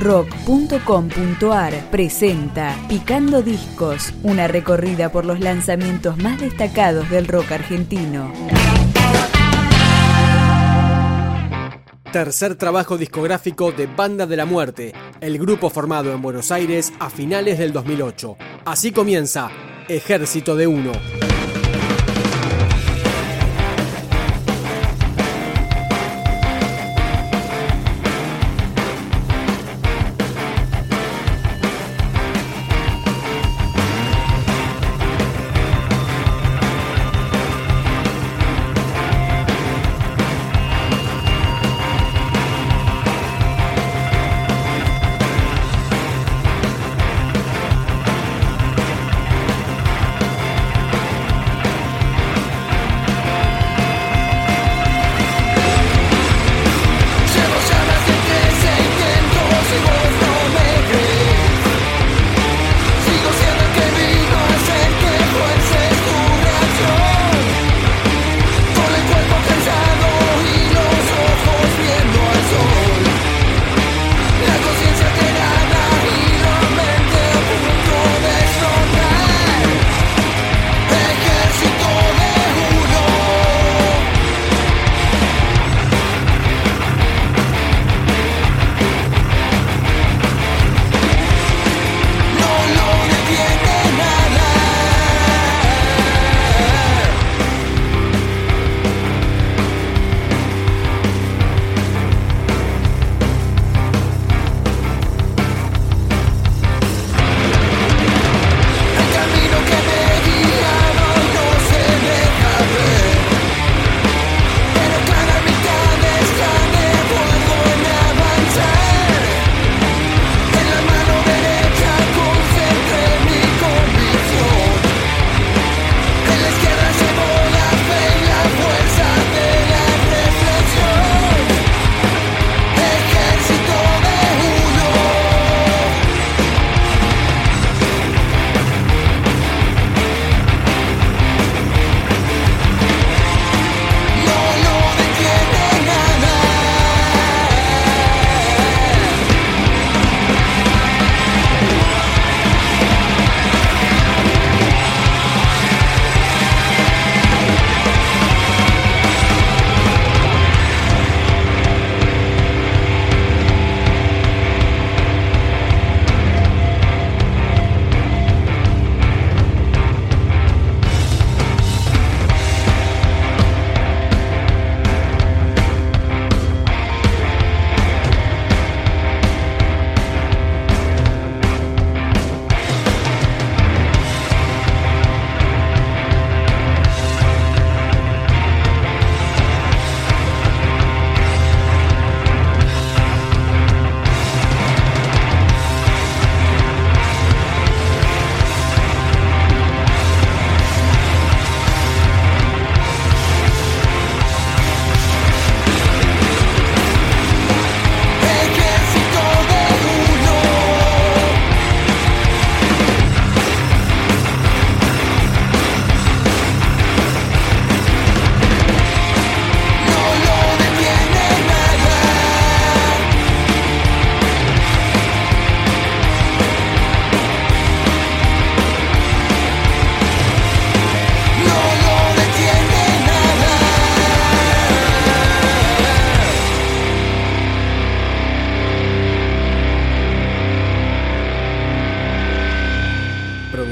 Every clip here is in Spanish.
rock.com.ar presenta Picando Discos, una recorrida por los lanzamientos más destacados del rock argentino. Tercer trabajo discográfico de Banda de la Muerte, el grupo formado en Buenos Aires a finales del 2008. Así comienza Ejército de Uno.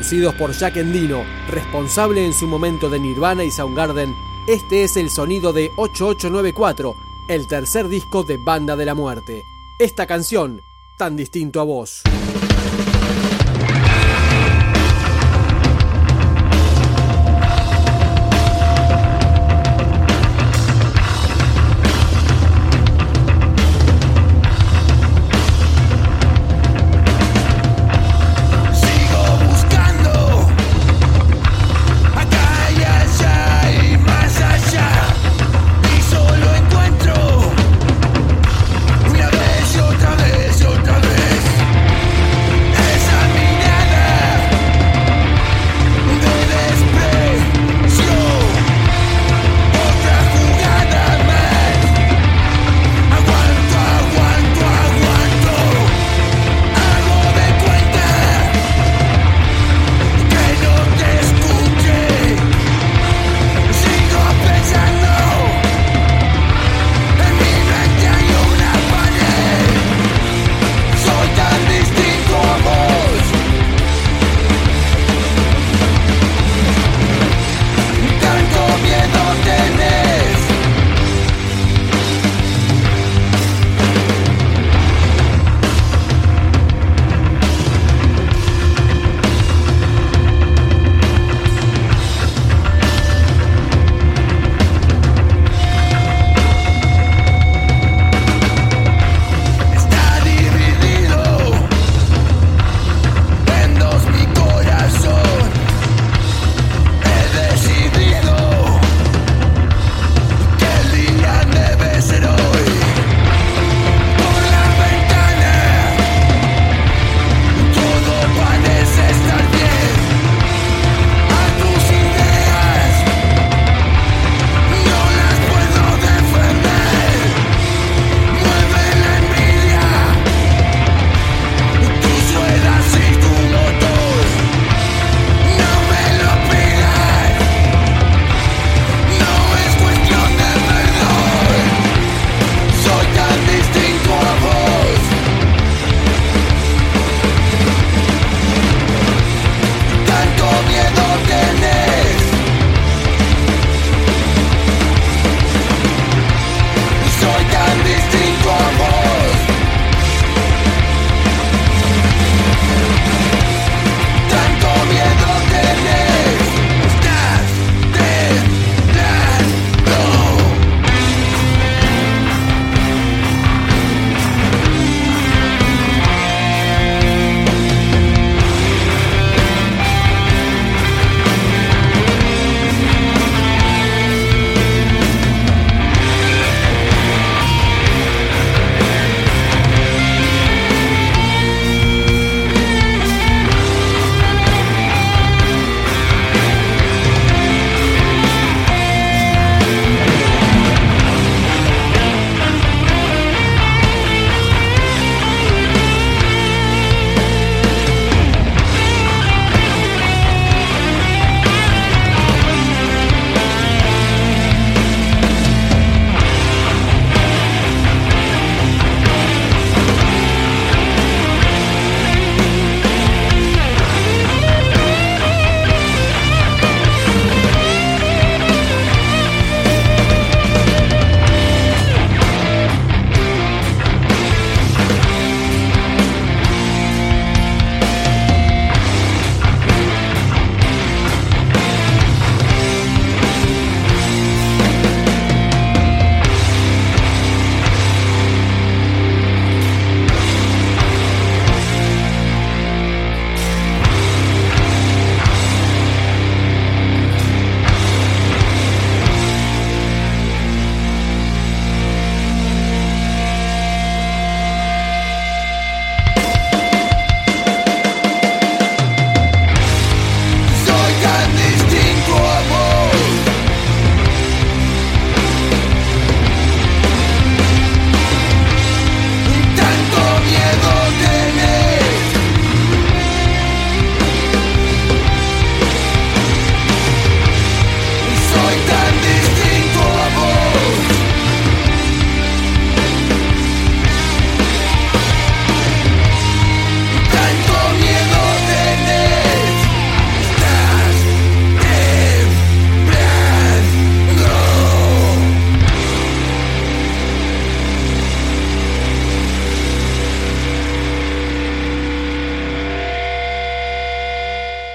Producidos por Jack Endino, responsable en su momento de Nirvana y Soundgarden, este es el sonido de 8894, el tercer disco de Banda de la Muerte. Esta canción, tan distinto a vos.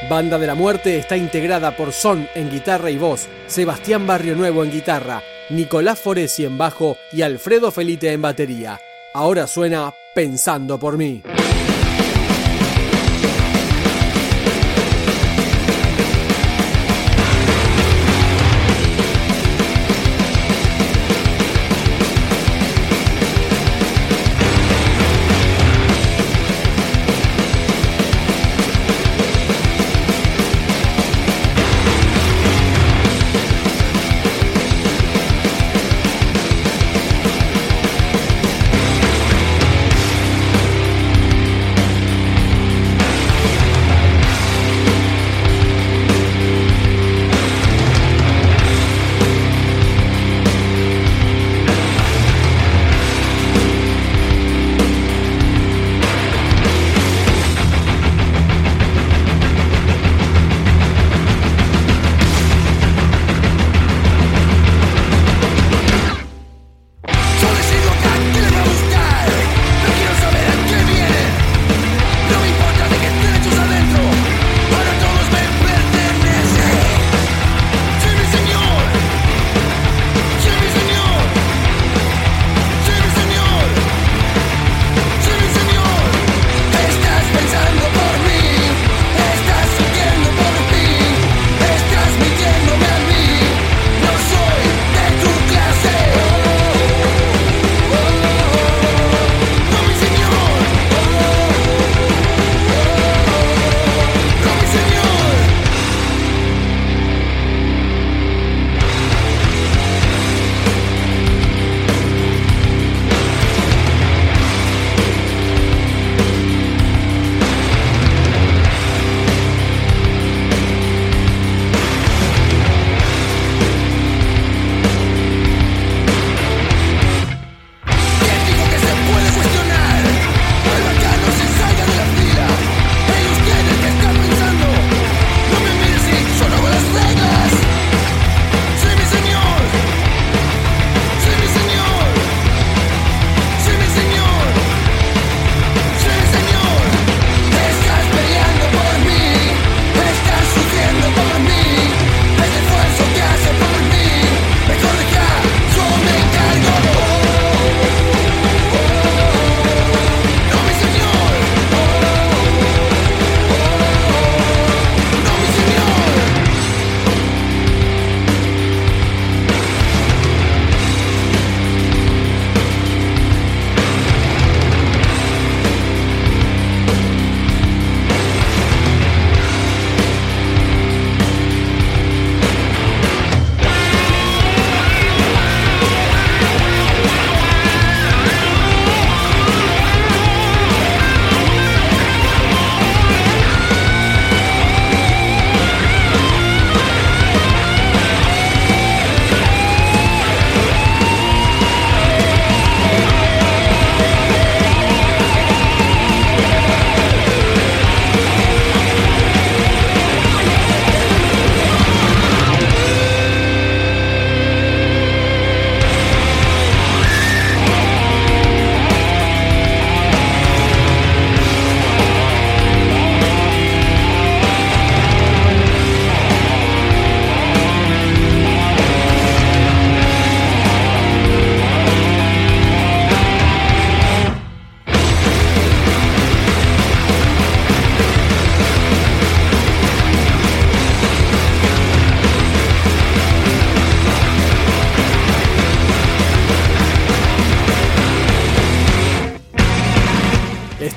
Banda de la Muerte está integrada por Son en guitarra y voz, Sebastián Barrio Nuevo en guitarra, Nicolás Foresi en bajo y Alfredo Felite en batería. Ahora suena Pensando por mí.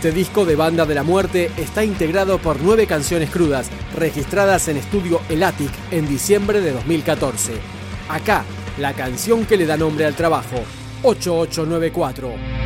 Este disco de Banda de la Muerte está integrado por nueve canciones crudas, registradas en estudio El Attic en diciembre de 2014. Acá, la canción que le da nombre al trabajo, 8894.